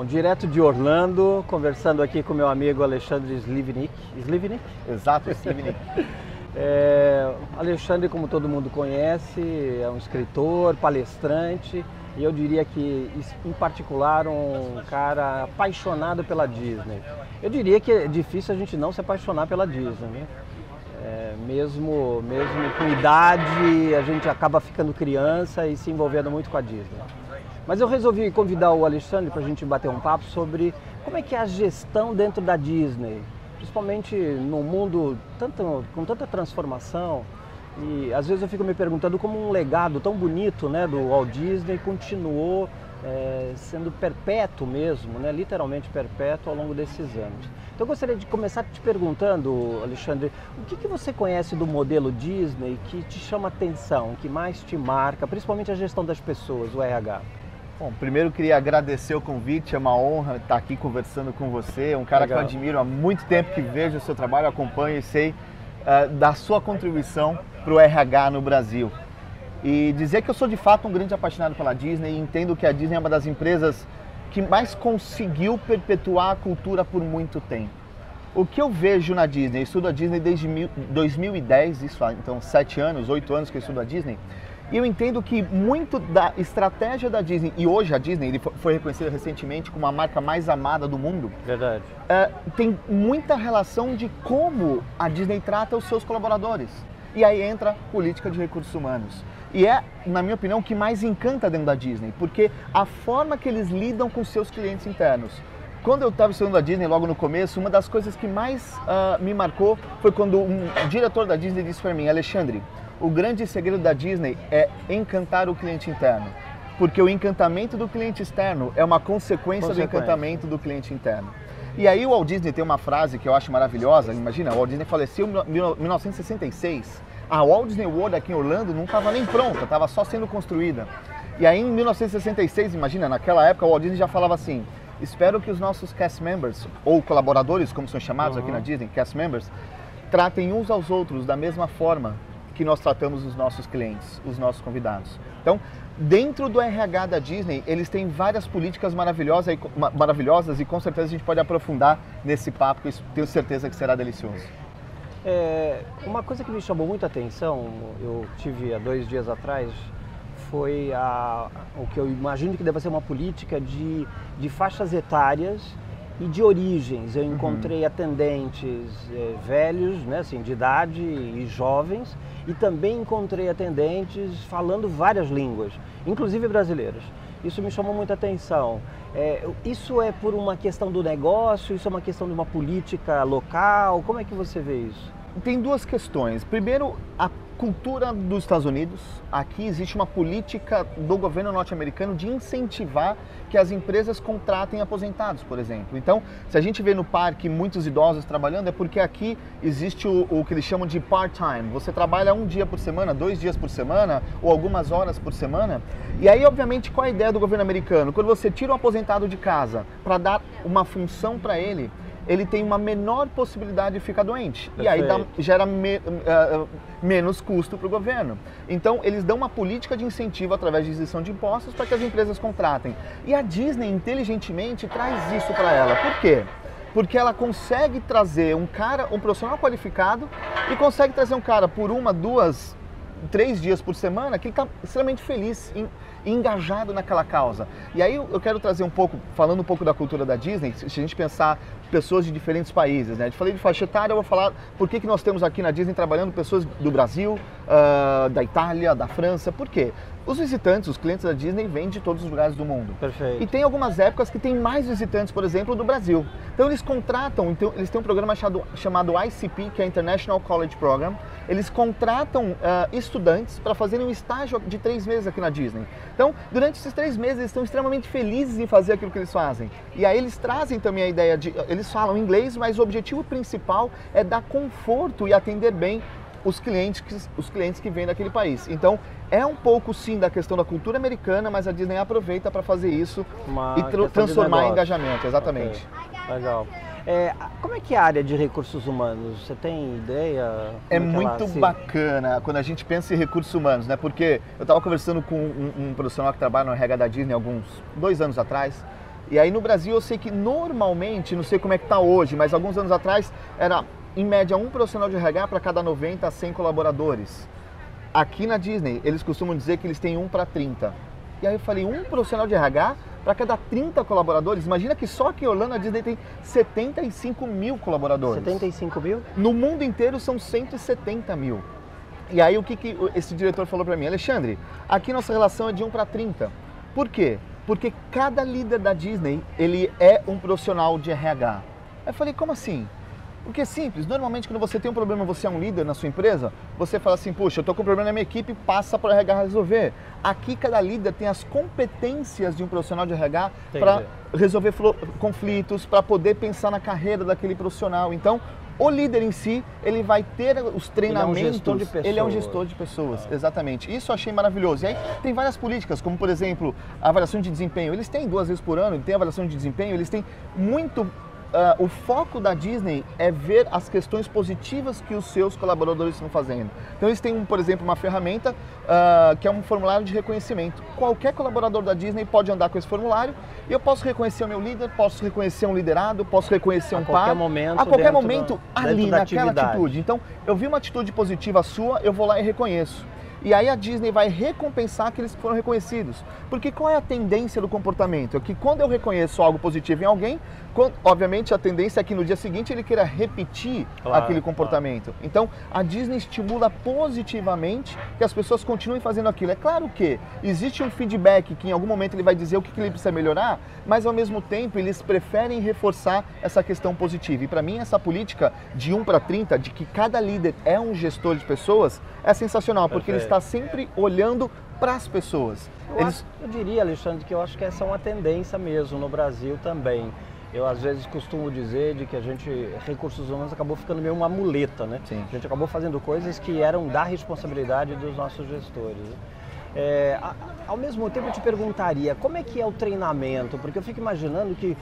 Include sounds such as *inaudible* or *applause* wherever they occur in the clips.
Bom, direto de Orlando, conversando aqui com meu amigo Alexandre Slivnik. Slivnik? Exato, Slivnik. *laughs* é, Alexandre, como todo mundo conhece, é um escritor, palestrante e eu diria que, em particular, um cara apaixonado pela Disney. Eu diria que é difícil a gente não se apaixonar pela Disney, né? É, mesmo, mesmo com idade, a gente acaba ficando criança e se envolvendo muito com a Disney. Mas eu resolvi convidar o Alexandre para a gente bater um papo sobre como é que é a gestão dentro da Disney, principalmente no mundo tanto, com tanta transformação. E às vezes eu fico me perguntando como um legado tão bonito né, do Walt Disney continuou é, sendo perpétuo mesmo, né, literalmente perpétuo ao longo desses anos. Então eu gostaria de começar te perguntando, Alexandre, o que, que você conhece do modelo Disney que te chama atenção, que mais te marca, principalmente a gestão das pessoas, o RH? Bom, primeiro queria agradecer o convite, é uma honra estar aqui conversando com você. É um cara Legal. que eu admiro há muito tempo que vejo o seu trabalho, acompanho e sei uh, da sua contribuição para o RH no Brasil. E dizer que eu sou de fato um grande apaixonado pela Disney e entendo que a Disney é uma das empresas que mais conseguiu perpetuar a cultura por muito tempo. O que eu vejo na Disney, estudo a Disney desde 2010, isso então sete anos, oito anos que eu estudo a Disney, e eu entendo que muito da estratégia da Disney, e hoje a Disney foi reconhecida recentemente como a marca mais amada do mundo. Verdade. É, tem muita relação de como a Disney trata os seus colaboradores. E aí entra política de recursos humanos. E é, na minha opinião, o que mais encanta dentro da Disney, porque a forma que eles lidam com seus clientes internos. Quando eu estava estudando a Disney logo no começo, uma das coisas que mais uh, me marcou foi quando um diretor da Disney disse para mim, Alexandre, o grande segredo da Disney é encantar o cliente interno. Porque o encantamento do cliente externo é uma consequência, consequência. do encantamento do cliente interno. E aí o Walt Disney tem uma frase que eu acho maravilhosa. Imagina, o Walt Disney faleceu em 1966. A Walt Disney World aqui em Orlando não estava nem pronta, estava só sendo construída. E aí em 1966, imagina, naquela época o Walt Disney já falava assim: espero que os nossos cast members, ou colaboradores, como são chamados uhum. aqui na Disney, cast members, tratem uns aos outros da mesma forma que nós tratamos os nossos clientes, os nossos convidados. Então, dentro do RH da Disney, eles têm várias políticas maravilhosas e, maravilhosas e com certeza a gente pode aprofundar nesse papo, que tenho certeza que será delicioso. É, uma coisa que me chamou muita atenção, eu tive há dois dias atrás, foi a, o que eu imagino que deve ser uma política de, de faixas etárias e de origens. Eu uhum. encontrei uhum. atendentes é, velhos, né, assim, de idade e jovens, e também encontrei atendentes falando várias línguas, inclusive brasileiras. Isso me chamou muita atenção. É, isso é por uma questão do negócio? Isso é uma questão de uma política local? Como é que você vê isso? Tem duas questões. Primeiro, a cultura dos Estados Unidos, aqui existe uma política do governo norte-americano de incentivar que as empresas contratem aposentados, por exemplo. Então, se a gente vê no parque muitos idosos trabalhando, é porque aqui existe o, o que eles chamam de part-time. Você trabalha um dia por semana, dois dias por semana, ou algumas horas por semana. E aí, obviamente, qual a ideia do governo americano? Quando você tira um aposentado de casa para dar uma função para ele, ele tem uma menor possibilidade de ficar doente. Perfeito. E aí dá, gera me, uh, menos custo para o governo. Então, eles dão uma política de incentivo através de isenção de impostos para que as empresas contratem. E a Disney, inteligentemente, traz isso para ela. Por quê? Porque ela consegue trazer um cara, um profissional qualificado e consegue trazer um cara por uma, duas, três dias por semana que está extremamente feliz em engajado naquela causa. E aí eu quero trazer um pouco, falando um pouco da cultura da Disney, se a gente pensar pessoas de diferentes países, né? Eu falei de faixa etária, eu vou falar por que, que nós temos aqui na Disney trabalhando pessoas do Brasil, uh, da Itália, da França, por quê? Os visitantes, os clientes da Disney vêm de todos os lugares do mundo. Perfeito. E tem algumas épocas que tem mais visitantes, por exemplo, do Brasil. Então eles contratam, então, eles têm um programa chamado, chamado ICP, que é International College Program. Eles contratam uh, estudantes para fazerem um estágio de três meses aqui na Disney. Então, durante esses três meses, eles estão extremamente felizes em fazer aquilo que eles fazem. E aí eles trazem também a ideia de. Eles falam inglês, mas o objetivo principal é dar conforto e atender bem os clientes, que, os clientes que vêm daquele país. Então, é um pouco sim da questão da cultura americana, mas a Disney aproveita para fazer isso Uma e tra transformar em engajamento, exatamente. Okay. Legal. É, como é que é a área de recursos humanos? Você tem ideia? É, é muito se... bacana quando a gente pensa em recursos humanos, né? Porque eu estava conversando com um, um, profissional que trabalha no RH da Disney alguns dois anos atrás E aí no Brasil eu sei que normalmente, não sei como é que está hoje, mas alguns anos atrás era em média um profissional de RH para cada 90 a 100 colaboradores. Aqui na Disney, eles costumam dizer que eles têm um para 30. E aí eu falei, um profissional de RH para cada 30 colaboradores. Imagina que só aqui em Orlando a Disney tem 75 mil colaboradores. 75 mil? No mundo inteiro são 170 mil. E aí o que, que esse diretor falou para mim? Alexandre, aqui nossa relação é de 1 para 30. Por quê? Porque cada líder da Disney, ele é um profissional de RH. Eu falei, como assim? Porque é simples, normalmente quando você tem um problema, você é um líder na sua empresa, você fala assim, puxa, eu estou com um problema na minha equipe, passa para o RH resolver. Aqui cada líder tem as competências de um profissional de RH para resolver conflitos, para poder pensar na carreira daquele profissional. Então, o líder em si, ele vai ter os treinamentos. Ele é um gestor de pessoas. Ele é um gestor de pessoas, ah. exatamente. Isso eu achei maravilhoso. E aí tem várias políticas, como por exemplo, a avaliação de desempenho. Eles têm duas vezes por ano, tem avaliação de desempenho, eles têm muito Uh, o foco da Disney é ver as questões positivas que os seus colaboradores estão fazendo. Então eles têm, por exemplo, uma ferramenta uh, que é um formulário de reconhecimento. Qualquer colaborador da Disney pode andar com esse formulário e eu posso reconhecer o meu líder, posso reconhecer um liderado, posso reconhecer um par. Momento, a qualquer momento, ali, naquela atitude. Então, eu vi uma atitude positiva sua, eu vou lá e reconheço. E aí a Disney vai recompensar aqueles que foram reconhecidos. Porque qual é a tendência do comportamento? É que quando eu reconheço algo positivo em alguém, quando, obviamente a tendência é que no dia seguinte ele queira repetir claro, aquele comportamento. Claro. Então a Disney estimula positivamente que as pessoas continuem fazendo aquilo. É claro que existe um feedback que em algum momento ele vai dizer o que, que ele precisa melhorar, mas ao mesmo tempo eles preferem reforçar essa questão positiva. E para mim essa política de 1 para 30, de que cada líder é um gestor de pessoas, é sensacional, porque Perfeito. Está sempre olhando para as pessoas. Eu, Eles... acho, eu diria, Alexandre, que eu acho que essa é uma tendência mesmo no Brasil também. Eu às vezes costumo dizer de que a gente, recursos humanos, acabou ficando meio uma muleta, né? Sim. A gente acabou fazendo coisas que eram da responsabilidade dos nossos gestores. Né? É, ao mesmo tempo eu te perguntaria, como é que é o treinamento? Porque eu fico imaginando que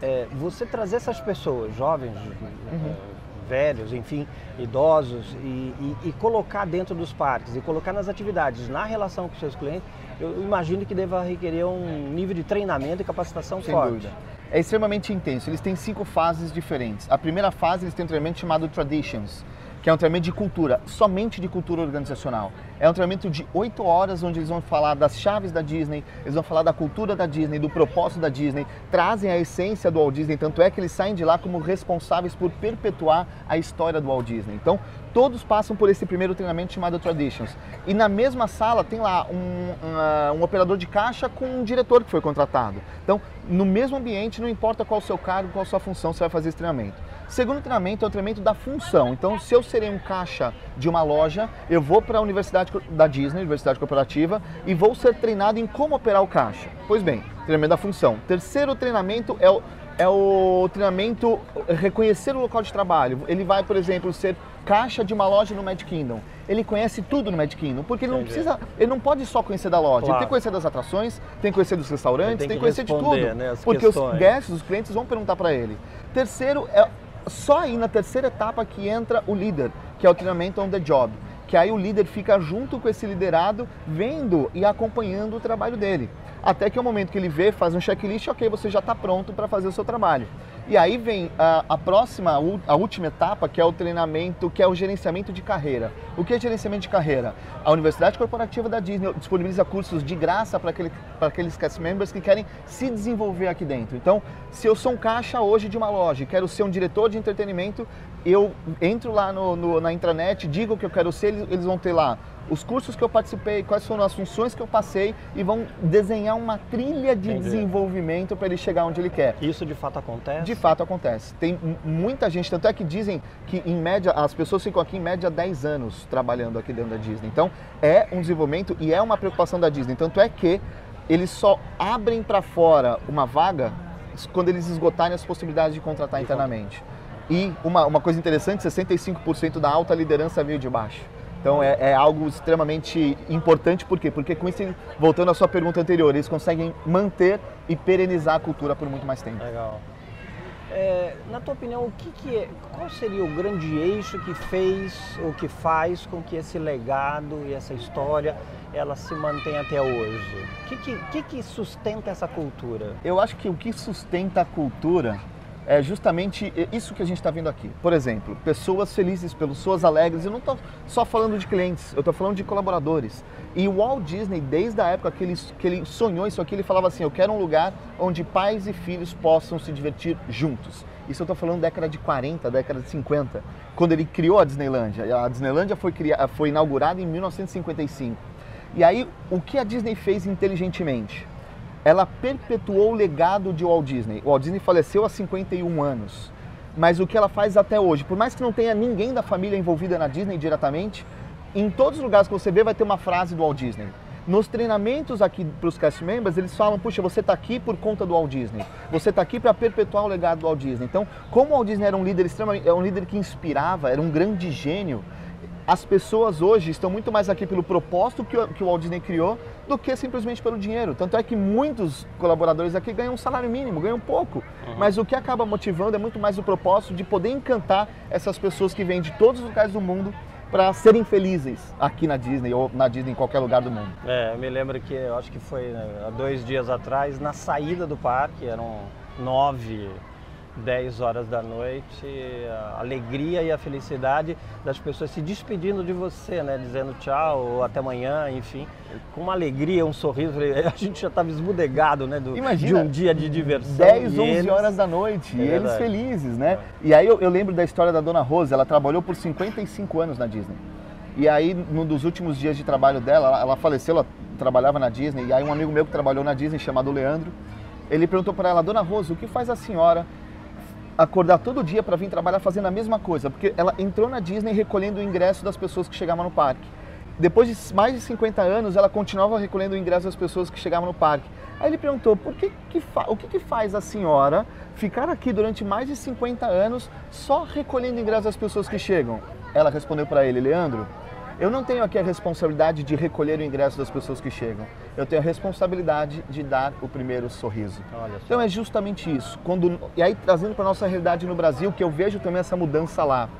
é, você trazer essas pessoas, jovens, uhum velhos, enfim, idosos, e, e, e, colocar dentro dos parques e colocar nas atividades, na relação com seus clientes, eu imagino que deva requerer um nível de treinamento e capacitação Sem forte. Dúvida. É extremamente intenso. Eles têm cinco fases diferentes. A primeira fase eles têm um treinamento chamado Traditions, que é um treinamento de cultura, somente de cultura organizacional. É um treinamento de oito horas, onde eles vão falar das chaves da Disney, eles vão falar da cultura da Disney, do propósito da Disney, trazem a essência do Walt Disney, tanto é que eles saem de lá como responsáveis por perpetuar a história do Walt Disney. Então, todos passam por esse primeiro treinamento chamado Traditions. E na mesma sala tem lá um, um, um operador de caixa com um diretor que foi contratado. Então, no mesmo ambiente, não importa qual o seu cargo, qual a sua função, você vai fazer esse treinamento. Segundo treinamento é o treinamento da função. Então, se eu serei um caixa de uma loja, eu vou para a Universidade da Disney, Universidade Corporativa, e vou ser treinado em como operar o caixa. Pois bem, treinamento da função. Terceiro treinamento é o, é o treinamento reconhecer o local de trabalho. Ele vai, por exemplo, ser caixa de uma loja no Mad Kingdom. Ele conhece tudo no Mad Kingdom, porque ele não precisa, ele não pode só conhecer da loja, claro. ele tem que conhecer das atrações, tem que conhecer dos restaurantes, tem que, tem que conhecer de tudo, né, porque questões. os guests, os clientes vão perguntar para ele. Terceiro é só aí na terceira etapa que entra o líder, que é o treinamento on the job. Que aí o líder fica junto com esse liderado, vendo e acompanhando o trabalho dele. Até que o momento que ele vê, faz um checklist, ok, você já está pronto para fazer o seu trabalho. E aí vem a, a, próxima, a última etapa, que é o treinamento, que é o gerenciamento de carreira. O que é gerenciamento de carreira? A Universidade Corporativa da Disney disponibiliza cursos de graça para aquele, aqueles cast members que querem se desenvolver aqui dentro. Então, se eu sou um caixa hoje de uma loja e quero ser um diretor de entretenimento, eu entro lá no, no, na intranet, digo o que eu quero ser, eles, eles vão ter lá os cursos que eu participei, quais foram as funções que eu passei e vão desenhar uma trilha de Entendi. desenvolvimento para ele chegar onde ele quer. Isso de fato acontece? De fato acontece. Tem muita gente, tanto é que dizem que em média, as pessoas ficam aqui em média 10 anos trabalhando aqui dentro da Disney. Então é um desenvolvimento e é uma preocupação da Disney. Tanto é que eles só abrem para fora uma vaga quando eles esgotarem as possibilidades de contratar internamente. E uma, uma coisa interessante, 65% da alta liderança veio de baixo. Então é, é, algo extremamente importante, por quê? Porque com isso, voltando à sua pergunta anterior, eles conseguem manter e perenizar a cultura por muito mais tempo. Legal. É, na tua opinião, o que, que é, qual seria o grande eixo que fez ou que faz com que esse legado e essa história ela se mantém até hoje? O que, que, que, que sustenta essa cultura? Eu acho que o que sustenta a cultura é justamente isso que a gente está vendo aqui. Por exemplo, pessoas felizes, pessoas alegres. Eu não estou só falando de clientes, eu estou falando de colaboradores. E o Walt Disney, desde a época que ele, que ele sonhou isso aqui, ele falava assim: Eu quero um lugar onde pais e filhos possam se divertir juntos. Isso eu estou falando década de 40, década de 50, quando ele criou a Disneylandia. A Disneylandia foi, criada, foi inaugurada em 1955. E aí, o que a Disney fez inteligentemente? Ela perpetuou o legado de Walt Disney. O Walt Disney faleceu há 51 anos, mas o que ela faz até hoje, por mais que não tenha ninguém da família envolvida na Disney diretamente, em todos os lugares que você vê vai ter uma frase do Walt Disney. Nos treinamentos aqui para os cast members, eles falam: puxa, você está aqui por conta do Walt Disney. Você está aqui para perpetuar o legado do Walt Disney. Então, como o Walt Disney era um líder extremamente, é um líder que inspirava, era um grande gênio, as pessoas hoje estão muito mais aqui pelo propósito que o, que o Walt Disney criou do que simplesmente pelo dinheiro. Tanto é que muitos colaboradores aqui ganham um salário mínimo, ganham pouco. Uhum. Mas o que acaba motivando é muito mais o propósito de poder encantar essas pessoas que vêm de todos os lugares do mundo para serem felizes aqui na Disney ou na Disney em qualquer lugar do mundo. É, eu me lembro que eu acho que foi né, há dois dias atrás, na saída do parque, eram nove 10 horas da noite, a alegria e a felicidade das pessoas se despedindo de você, né? Dizendo tchau ou até amanhã, enfim. Com uma alegria, um sorriso. *laughs* A gente já estava esbudegado, né? Do, Imagina, de um dia de diversão. 10, 11 eles... horas da noite. É e eles felizes, né? É. E aí eu, eu lembro da história da Dona Rose. Ela trabalhou por 55 anos na Disney. E aí, num dos últimos dias de trabalho dela, ela, faleceu, ela trabalhava na Disney. E aí um amigo meu que trabalhou na Disney, chamado Leandro, ele perguntou para ela, Dona Rose, o que faz a senhora acordar todo dia para vir trabalhar fazendo a mesma coisa, porque ela entrou na Disney recolhendo o ingresso das pessoas que chegavam no parque. Depois de mais de 50 anos, ela continuava recolhendo o ingresso das pessoas que chegavam no parque. Aí ele perguntou: por que que o que, que faz a senhora ficar aqui durante mais de 50 anos só recolhendo o ingresso das pessoas que chegam? Ela respondeu para ele: Leandro, eu não tenho aqui a responsabilidade de recolher o ingresso das pessoas que chegam. Eu tenho a responsabilidade de dar o primeiro sorriso. Então é justamente isso. Quando, e aí trazendo para a nossa realidade no Brasil, que eu vejo também essa mudança lá.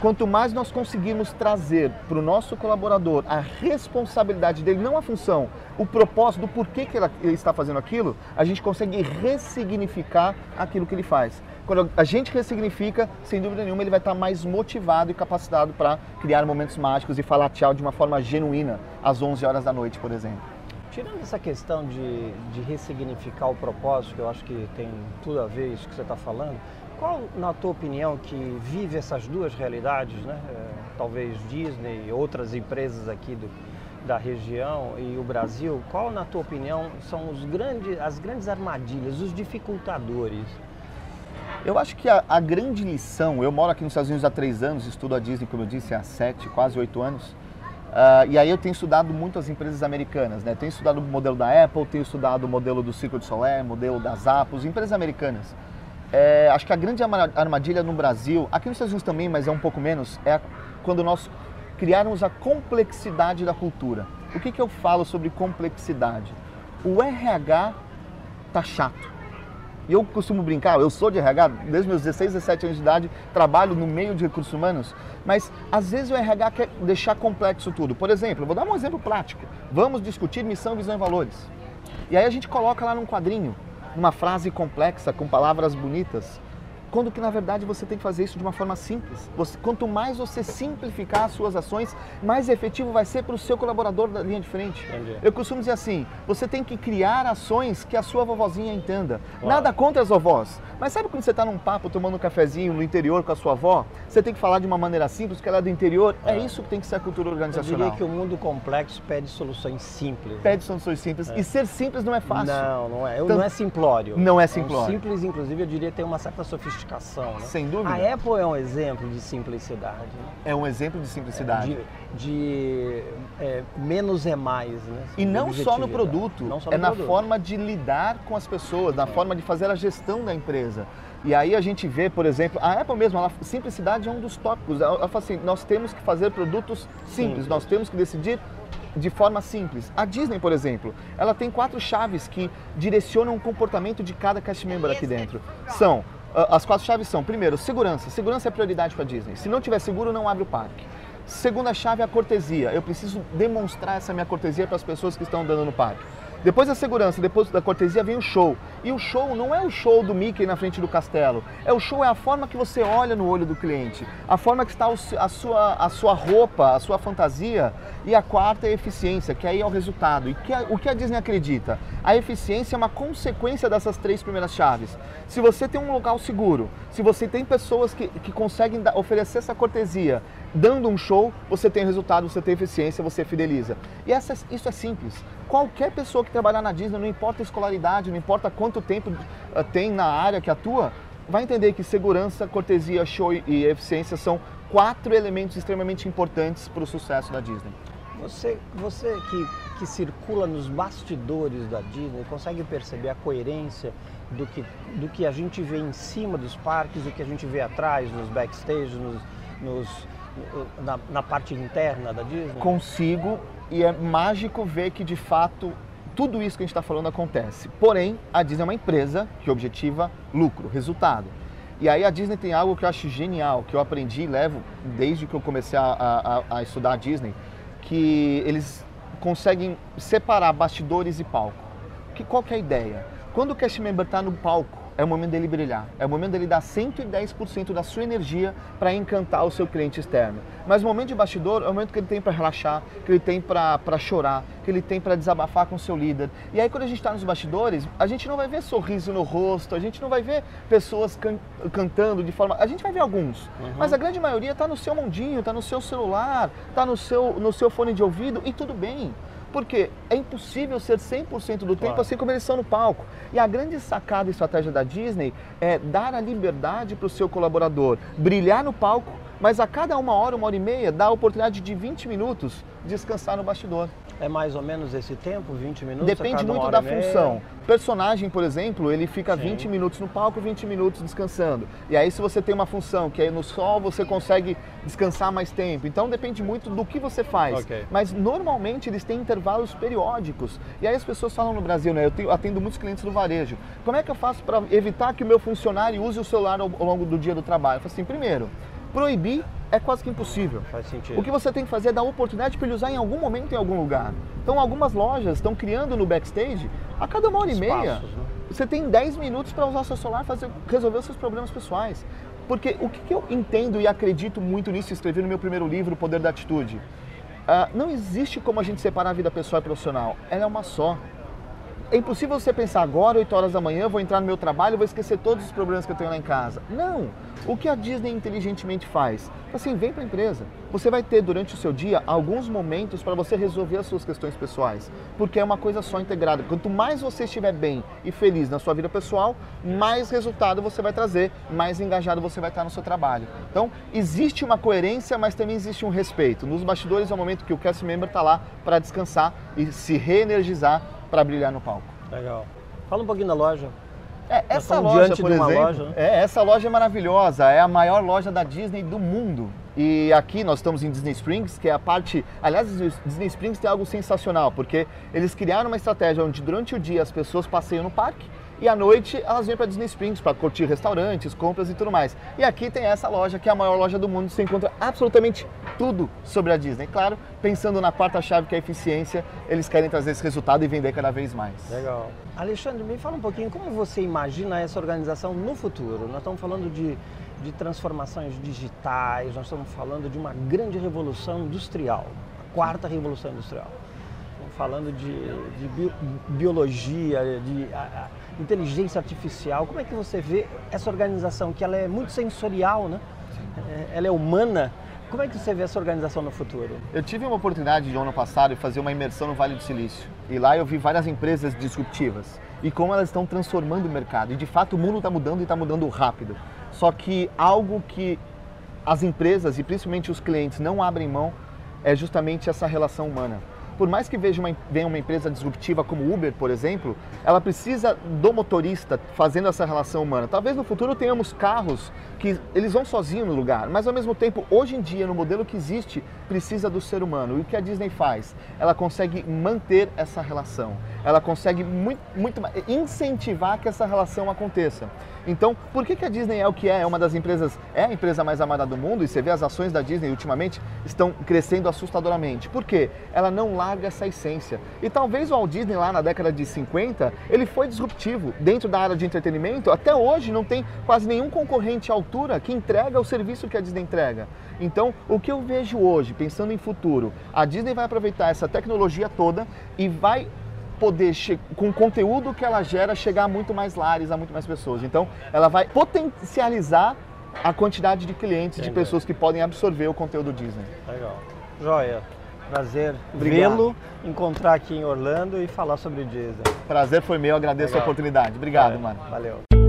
Quanto mais nós conseguirmos trazer para o nosso colaborador a responsabilidade dele, não a função, o propósito do porquê que ele está fazendo aquilo, a gente consegue ressignificar aquilo que ele faz. Quando a gente ressignifica, sem dúvida nenhuma, ele vai estar mais motivado e capacitado para criar momentos mágicos e falar tchau de uma forma genuína às 11 horas da noite, por exemplo. Tirando essa questão de, de ressignificar o propósito, que eu acho que tem tudo a ver isso que você está falando, qual, na tua opinião, que vive essas duas realidades, né? É, talvez Disney e outras empresas aqui do, da região e o Brasil, qual, na tua opinião, são os grandes, as grandes armadilhas, os dificultadores? Eu acho que a, a, grande lição, eu moro aqui nos Estados Unidos há três anos, estudo a Disney, como eu disse, há sete, quase oito anos. Uh, e aí eu tenho estudado muito as empresas americanas, né? Tenho estudado o modelo da Apple, tenho estudado o modelo do Circo de Soleil, modelo das Zappos, empresas americanas. É, acho que a grande armadilha no Brasil, aqui nos Estados Unidos também, mas é um pouco menos, é quando nós criarmos a complexidade da cultura. O que, que eu falo sobre complexidade? O RH tá chato. E eu costumo brincar, eu sou de RH, desde meus 16, 17 anos de idade, trabalho no meio de recursos humanos, mas às vezes o RH quer deixar complexo tudo. Por exemplo, vou dar um exemplo prático. Vamos discutir missão, visão e valores. E aí a gente coloca lá num quadrinho uma frase complexa com palavras bonitas, quando que na verdade você tem que fazer isso de uma forma simples. Você, quanto mais você simplificar as suas ações, mais efetivo vai ser para o seu colaborador da linha de frente. Entendi. Eu costumo dizer assim: você tem que criar ações que a sua vovozinha entenda. Uau. Nada contra as vovós, mas sabe quando você está num papo tomando um cafezinho no interior com a sua avó? Você tem que falar de uma maneira simples, que ela é do interior. É, é isso que tem que ser a cultura organizacional. Eu diria que o mundo complexo pede soluções simples. Pede soluções simples. É. E ser simples não é fácil. Não, não é. Então, não é simplório. Não é simplório. É um simples, inclusive, eu diria tem uma certa sofisticação sofisticação. Né? Sem dúvida. A Apple é um exemplo de simplicidade. Né? É um exemplo de simplicidade. de, de é, menos é mais. Né? E não só no produto, só no é produto. na forma de lidar com as pessoas, na é. forma de fazer a gestão da empresa. E aí a gente vê, por exemplo, a Apple mesmo, ela, simplicidade é um dos tópicos. Ela, ela fala assim, nós temos que fazer produtos simples, Sim. nós temos que decidir de forma simples. A Disney, por exemplo, ela tem quatro chaves que direcionam o comportamento de cada cast member aqui dentro. São as quatro chaves são, primeiro, segurança. Segurança é prioridade para a Disney. Se não tiver seguro, não abre o parque. Segunda chave é a cortesia. Eu preciso demonstrar essa minha cortesia para as pessoas que estão andando no parque. Depois da segurança, depois da cortesia, vem o show. E o show não é o show do Mickey na frente do castelo. É o show, é a forma que você olha no olho do cliente, a forma que está a sua, a sua roupa, a sua fantasia. E a quarta é a eficiência, que aí é o resultado. E que o que a Disney acredita? A eficiência é uma consequência dessas três primeiras chaves. Se você tem um local seguro, se você tem pessoas que, que conseguem oferecer essa cortesia, dando um show, você tem resultado, você tem eficiência, você fideliza. E essa, isso é simples. Qualquer pessoa que trabalhar na Disney, não importa a escolaridade, não importa quanto tempo uh, tem na área que atua, vai entender que segurança, cortesia, show e eficiência são quatro elementos extremamente importantes para o sucesso da Disney. Você, você que, que circula nos bastidores da Disney, consegue perceber a coerência do que, do que a gente vê em cima dos parques, do que a gente vê atrás, nos backstage, nos, nos na, na parte interna da Disney? Consigo, e é mágico ver que de fato tudo isso que a gente está falando acontece. Porém, a Disney é uma empresa que objetiva lucro, resultado. E aí a Disney tem algo que eu acho genial, que eu aprendi e levo desde que eu comecei a, a, a estudar a Disney, que eles conseguem separar bastidores e palco. Que, qual que é a ideia? Quando o cast member está no palco, é o momento dele brilhar, é o momento dele dar 110% da sua energia para encantar o seu cliente externo. Mas o momento de bastidor é o momento que ele tem para relaxar, que ele tem para chorar, que ele tem para desabafar com o seu líder. E aí quando a gente está nos bastidores, a gente não vai ver sorriso no rosto, a gente não vai ver pessoas can cantando de forma... A gente vai ver alguns, uhum. mas a grande maioria está no seu mundinho, está no seu celular, está no seu, no seu fone de ouvido e tudo bem. Porque é impossível ser 100% do claro. tempo assim como eles são no palco. E a grande sacada e estratégia da Disney é dar a liberdade para o seu colaborador brilhar no palco, mas a cada uma hora, uma hora e meia, dar a oportunidade de 20 minutos descansar no bastidor. É mais ou menos esse tempo, 20 minutos? Depende muito da função. Personagem, por exemplo, ele fica Sim. 20 minutos no palco, 20 minutos descansando. E aí, se você tem uma função que é no sol, você consegue descansar mais tempo. Então, depende muito do que você faz. Okay. Mas, normalmente, eles têm intervalos periódicos. E aí, as pessoas falam no Brasil, né? Eu tenho, atendo muitos clientes do varejo. Como é que eu faço para evitar que o meu funcionário use o celular ao, ao longo do dia do trabalho? Eu falo assim, primeiro, proibir é quase que impossível. Faz sentido. O que você tem que fazer é dar oportunidade para ele usar em algum momento em algum lugar. Então, algumas lojas estão criando no backstage a cada uma hora e meia. Né? Você tem 10 minutos para usar seu celular fazer resolver os seus problemas pessoais. Porque o que, que eu entendo e acredito muito nisso, escrevi no meu primeiro livro, O Poder da Atitude. Uh, não existe como a gente separar a vida pessoal e profissional. Ela é uma só. É impossível você pensar agora, 8 horas da manhã, vou entrar no meu trabalho vou esquecer todos os problemas que eu tenho lá em casa. Não! O que a Disney inteligentemente faz? Assim, vem para a empresa. Você vai ter durante o seu dia alguns momentos para você resolver as suas questões pessoais, porque é uma coisa só integrada. Quanto mais você estiver bem e feliz na sua vida pessoal, mais resultado você vai trazer, mais engajado você vai estar no seu trabalho. Então, existe uma coerência, mas também existe um respeito. Nos bastidores é o momento que o cast member está lá para descansar e se reenergizar para brilhar no palco. Legal. Fala um pouquinho da loja. É, essa loja, por exemplo, loja, né? é, essa loja é maravilhosa, é a maior loja da Disney do mundo. E aqui nós estamos em Disney Springs, que é a parte. Aliás, Disney Springs tem algo sensacional, porque eles criaram uma estratégia onde durante o dia as pessoas passeiam no parque e à noite elas vêm para Disney Springs para curtir restaurantes, compras e tudo mais. E aqui tem essa loja que é a maior loja do mundo, você encontra absolutamente tudo sobre a Disney. Claro, pensando na quarta chave que é a eficiência, eles querem trazer esse resultado e vender cada vez mais. Legal. Alexandre, me fala um pouquinho como você imagina essa organização no futuro. Nós estamos falando de, de transformações digitais, nós estamos falando de uma grande revolução industrial, a quarta revolução industrial. Falando de, de bio, biologia, de a, a, inteligência artificial. Como é que você vê essa organização que ela é muito sensorial, né? É, ela é humana. Como é que você vê essa organização no futuro? Eu tive uma oportunidade de ano passado de fazer uma imersão no Vale do Silício. E lá eu vi várias empresas disruptivas e como elas estão transformando o mercado. E de fato o mundo está mudando e está mudando rápido. Só que algo que as empresas e principalmente os clientes não abrem mão é justamente essa relação humana por mais que veja uma, venha uma empresa disruptiva como Uber, por exemplo, ela precisa do motorista fazendo essa relação humana. Talvez no futuro tenhamos carros que eles vão sozinhos no lugar, mas ao mesmo tempo, hoje em dia, no modelo que existe, precisa do ser humano. E o que a Disney faz? Ela consegue manter essa relação. Ela consegue muito, muito incentivar que essa relação aconteça. Então, por que, que a Disney é o que é? É uma das empresas, é a empresa mais amada do mundo e você vê as ações da Disney ultimamente estão crescendo assustadoramente. Por quê? Ela não larga essa essência. E talvez o Walt Disney lá na década de 50, ele foi disruptivo dentro da área de entretenimento. Até hoje não tem quase nenhum concorrente à altura que entrega o serviço que a Disney entrega. Então, o que eu vejo hoje, pensando em futuro, a Disney vai aproveitar essa tecnologia toda e vai poder, com o conteúdo que ela gera, chegar a muito mais lares, a muito mais pessoas. Então, ela vai potencializar a quantidade de clientes, Entendi. de pessoas que podem absorver o conteúdo Disney. Legal. Joia. Prazer vê-lo, encontrar aqui em Orlando e falar sobre Disney. Prazer foi meu, agradeço Legal. a oportunidade. Obrigado, mano. Valeu.